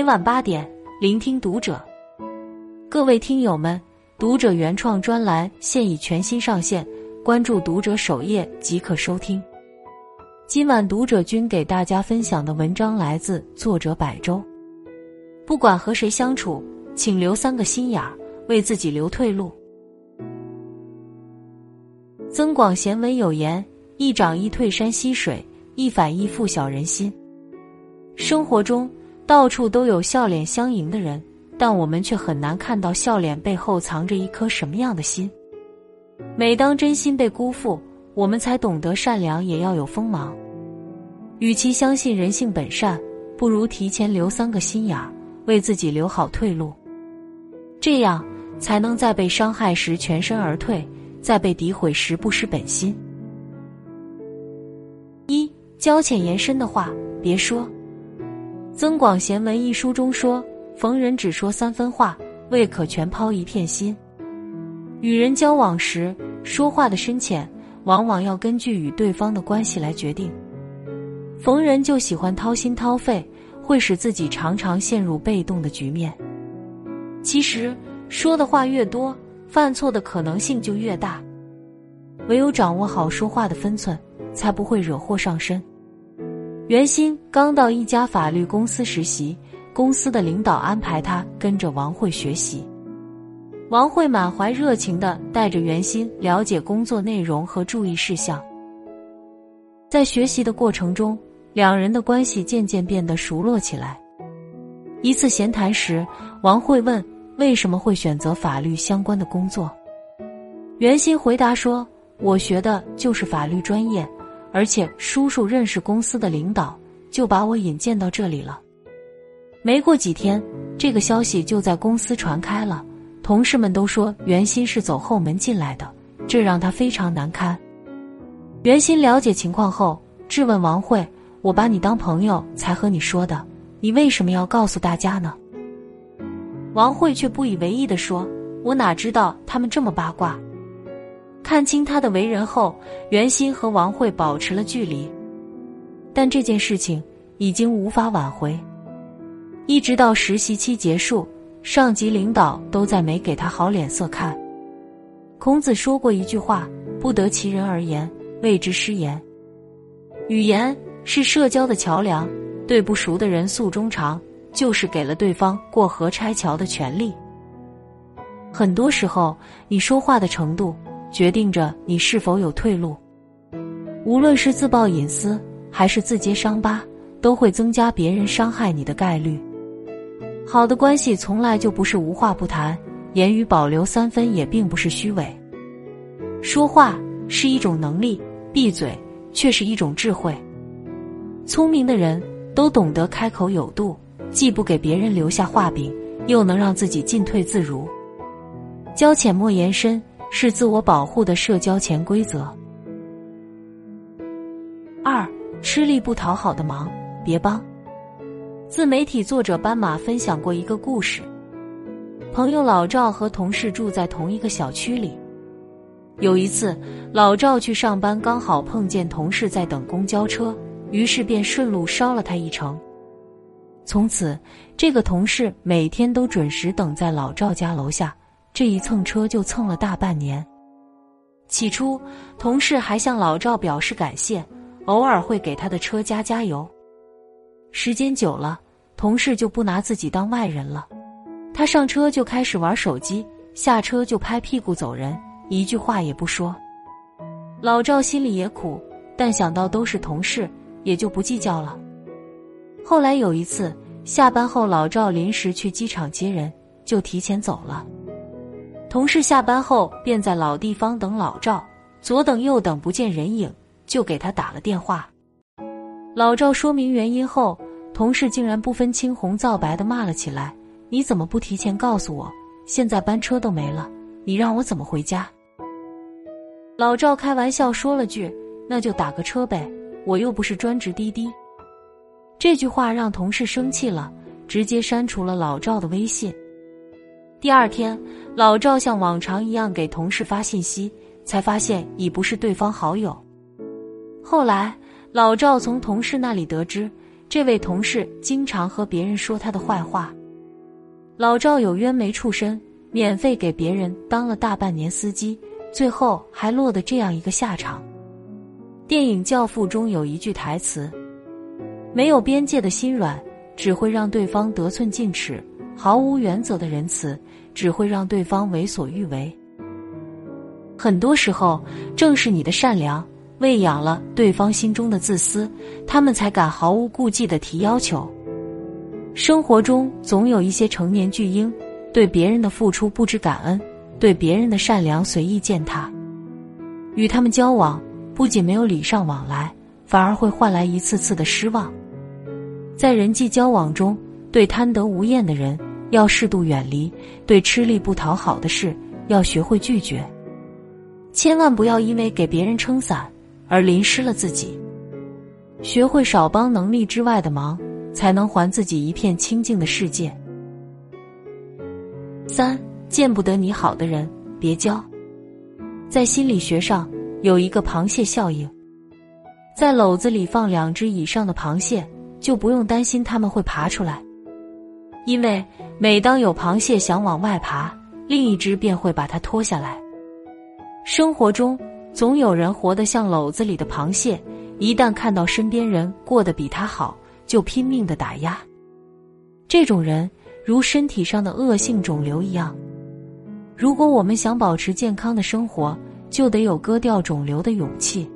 每晚八点，聆听读者。各位听友们，读者原创专栏现已全新上线，关注读者首页即可收听。今晚读者君给大家分享的文章来自作者百周。不管和谁相处，请留三个心眼儿，为自己留退路。增广贤文有言：“一涨一退山溪水，一反一复小人心。”生活中到处都有笑脸相迎的人，但我们却很难看到笑脸背后藏着一颗什么样的心。每当真心被辜负，我们才懂得善良也要有锋芒。与其相信人性本善，不如提前留三个心眼儿，为自己留好退路。这样才能在被伤害时全身而退，在被诋毁时不失本心。一交浅言深的话别说。《增广贤文》一书中说：“逢人只说三分话，未可全抛一片心。”与人交往时，说话的深浅往往要根据与对方的关系来决定。逢人就喜欢掏心掏肺，会使自己常常陷入被动的局面。其实，说的话越多，犯错的可能性就越大。唯有掌握好说话的分寸，才不会惹祸上身。袁鑫刚到一家法律公司实习，公司的领导安排他跟着王慧学习。王慧满怀热情的带着袁鑫了解工作内容和注意事项。在学习的过程中，两人的关系渐渐变得熟络起来。一次闲谈时，王慧问：“为什么会选择法律相关的工作？”袁鑫回答说：“我学的就是法律专业。”而且叔叔认识公司的领导，就把我引荐到这里了。没过几天，这个消息就在公司传开了，同事们都说袁鑫是走后门进来的，这让他非常难堪。袁鑫了解情况后，质问王慧：“我把你当朋友才和你说的，你为什么要告诉大家呢？”王慧却不以为意的说：“我哪知道他们这么八卦。”看清他的为人后，袁鑫和王慧保持了距离。但这件事情已经无法挽回。一直到实习期结束，上级领导都在没给他好脸色看。孔子说过一句话：“不得其人而言，谓之失言。”语言是社交的桥梁，对不熟的人诉衷肠，就是给了对方过河拆桥的权利。很多时候，你说话的程度。决定着你是否有退路。无论是自曝隐私，还是自揭伤疤，都会增加别人伤害你的概率。好的关系从来就不是无话不谈，言语保留三分也并不是虚伪。说话是一种能力，闭嘴却是一种智慧。聪明的人都懂得开口有度，既不给别人留下话柄，又能让自己进退自如。交浅莫言深。是自我保护的社交潜规则。二，吃力不讨好的忙别帮。自媒体作者斑马分享过一个故事：朋友老赵和同事住在同一个小区里。有一次，老赵去上班，刚好碰见同事在等公交车，于是便顺路捎了他一程。从此，这个同事每天都准时等在老赵家楼下。这一蹭车就蹭了大半年。起初，同事还向老赵表示感谢，偶尔会给他的车加加油。时间久了，同事就不拿自己当外人了。他上车就开始玩手机，下车就拍屁股走人，一句话也不说。老赵心里也苦，但想到都是同事，也就不计较了。后来有一次下班后，老赵临时去机场接人，就提前走了。同事下班后便在老地方等老赵，左等右等不见人影，就给他打了电话。老赵说明原因后，同事竟然不分青红皂白的骂了起来：“你怎么不提前告诉我？现在班车都没了，你让我怎么回家？”老赵开玩笑说了句：“那就打个车呗，我又不是专职滴滴。”这句话让同事生气了，直接删除了老赵的微信。第二天，老赵像往常一样给同事发信息，才发现已不是对方好友。后来，老赵从同事那里得知，这位同事经常和别人说他的坏话。老赵有冤没处伸，免费给别人当了大半年司机，最后还落得这样一个下场。电影《教父》中有一句台词：“没有边界的心软，只会让对方得寸进尺；毫无原则的仁慈，只会让对方为所欲为。”很多时候，正是你的善良。喂养了对方心中的自私，他们才敢毫无顾忌的提要求。生活中总有一些成年巨婴，对别人的付出不知感恩，对别人的善良随意践踏。与他们交往，不仅没有礼尚往来，反而会换来一次次的失望。在人际交往中，对贪得无厌的人要适度远离，对吃力不讨好的事要学会拒绝。千万不要因为给别人撑伞。而淋湿了自己，学会少帮能力之外的忙，才能还自己一片清净的世界。三见不得你好的人别交。在心理学上有一个螃蟹效应，在篓子里放两只以上的螃蟹，就不用担心它们会爬出来，因为每当有螃蟹想往外爬，另一只便会把它拖下来。生活中。总有人活得像篓子里的螃蟹，一旦看到身边人过得比他好，就拼命的打压。这种人如身体上的恶性肿瘤一样。如果我们想保持健康的生活，就得有割掉肿瘤的勇气。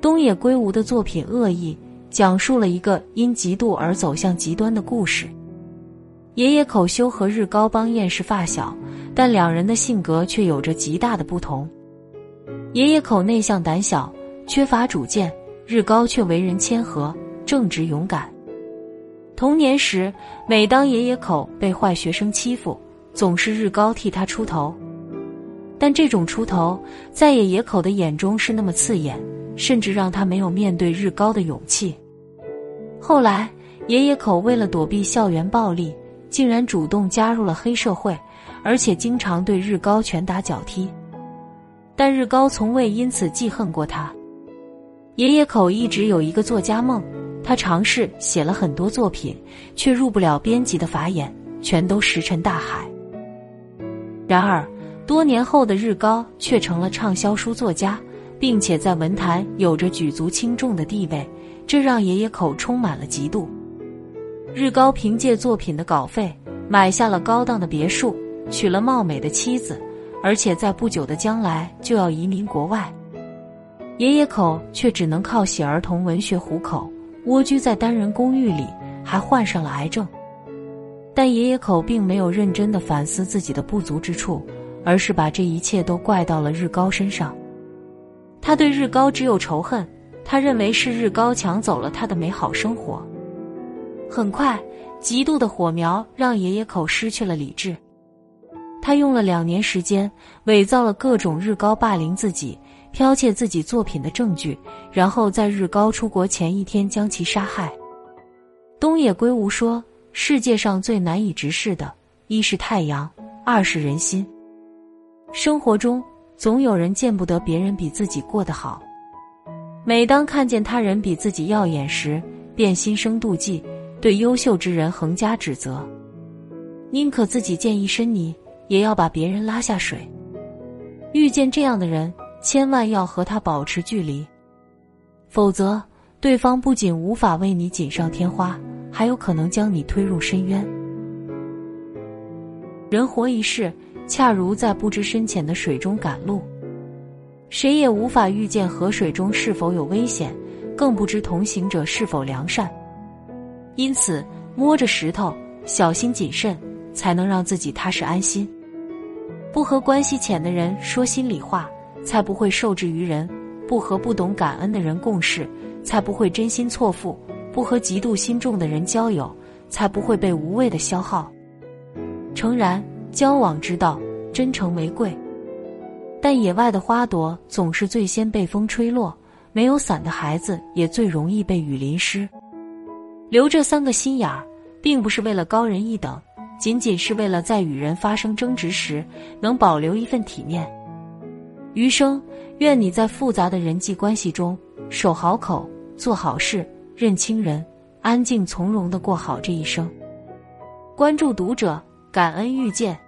东野圭吾的作品《恶意》讲述了一个因嫉妒而走向极端的故事。爷爷口修和日高邦彦是发小，但两人的性格却有着极大的不同。爷爷口内向胆小，缺乏主见；日高却为人谦和、正直、勇敢。童年时，每当爷爷口被坏学生欺负，总是日高替他出头。但这种出头，在爷爷口的眼中是那么刺眼，甚至让他没有面对日高的勇气。后来，爷爷口为了躲避校园暴力，竟然主动加入了黑社会，而且经常对日高拳打脚踢。但日高从未因此记恨过他。爷爷口一直有一个作家梦，他尝试写了很多作品，却入不了编辑的法眼，全都石沉大海。然而，多年后的日高却成了畅销书作家，并且在文坛有着举足轻重的地位，这让爷爷口充满了嫉妒。日高凭借作品的稿费，买下了高档的别墅，娶了貌美的妻子。而且在不久的将来就要移民国外，爷爷口却只能靠写儿童文学糊口，蜗居在单人公寓里，还患上了癌症。但爷爷口并没有认真的反思自己的不足之处，而是把这一切都怪到了日高身上。他对日高只有仇恨，他认为是日高抢走了他的美好生活。很快，嫉妒的火苗让爷爷口失去了理智。他用了两年时间，伪造了各种日高霸凌自己、剽窃自己作品的证据，然后在日高出国前一天将其杀害。东野圭吾说：“世界上最难以直视的，一是太阳，二是人心。生活中总有人见不得别人比自己过得好，每当看见他人比自己耀眼时，便心生妒忌，对优秀之人横加指责，宁可自己溅一身泥。”也要把别人拉下水。遇见这样的人，千万要和他保持距离，否则对方不仅无法为你锦上添花，还有可能将你推入深渊。人活一世，恰如在不知深浅的水中赶路，谁也无法预见河水中是否有危险，更不知同行者是否良善。因此，摸着石头，小心谨慎，才能让自己踏实安心。不和关系浅的人说心里话，才不会受制于人；不和不懂感恩的人共事，才不会真心错付；不和嫉妒心重的人交友，才不会被无谓的消耗。诚然，交往之道，真诚为贵。但野外的花朵总是最先被风吹落，没有伞的孩子也最容易被雨淋湿。留这三个心眼儿，并不是为了高人一等。仅仅是为了在与人发生争执时能保留一份体面。余生，愿你在复杂的人际关系中守好口，做好事，认清人，安静从容的过好这一生。关注读者，感恩遇见。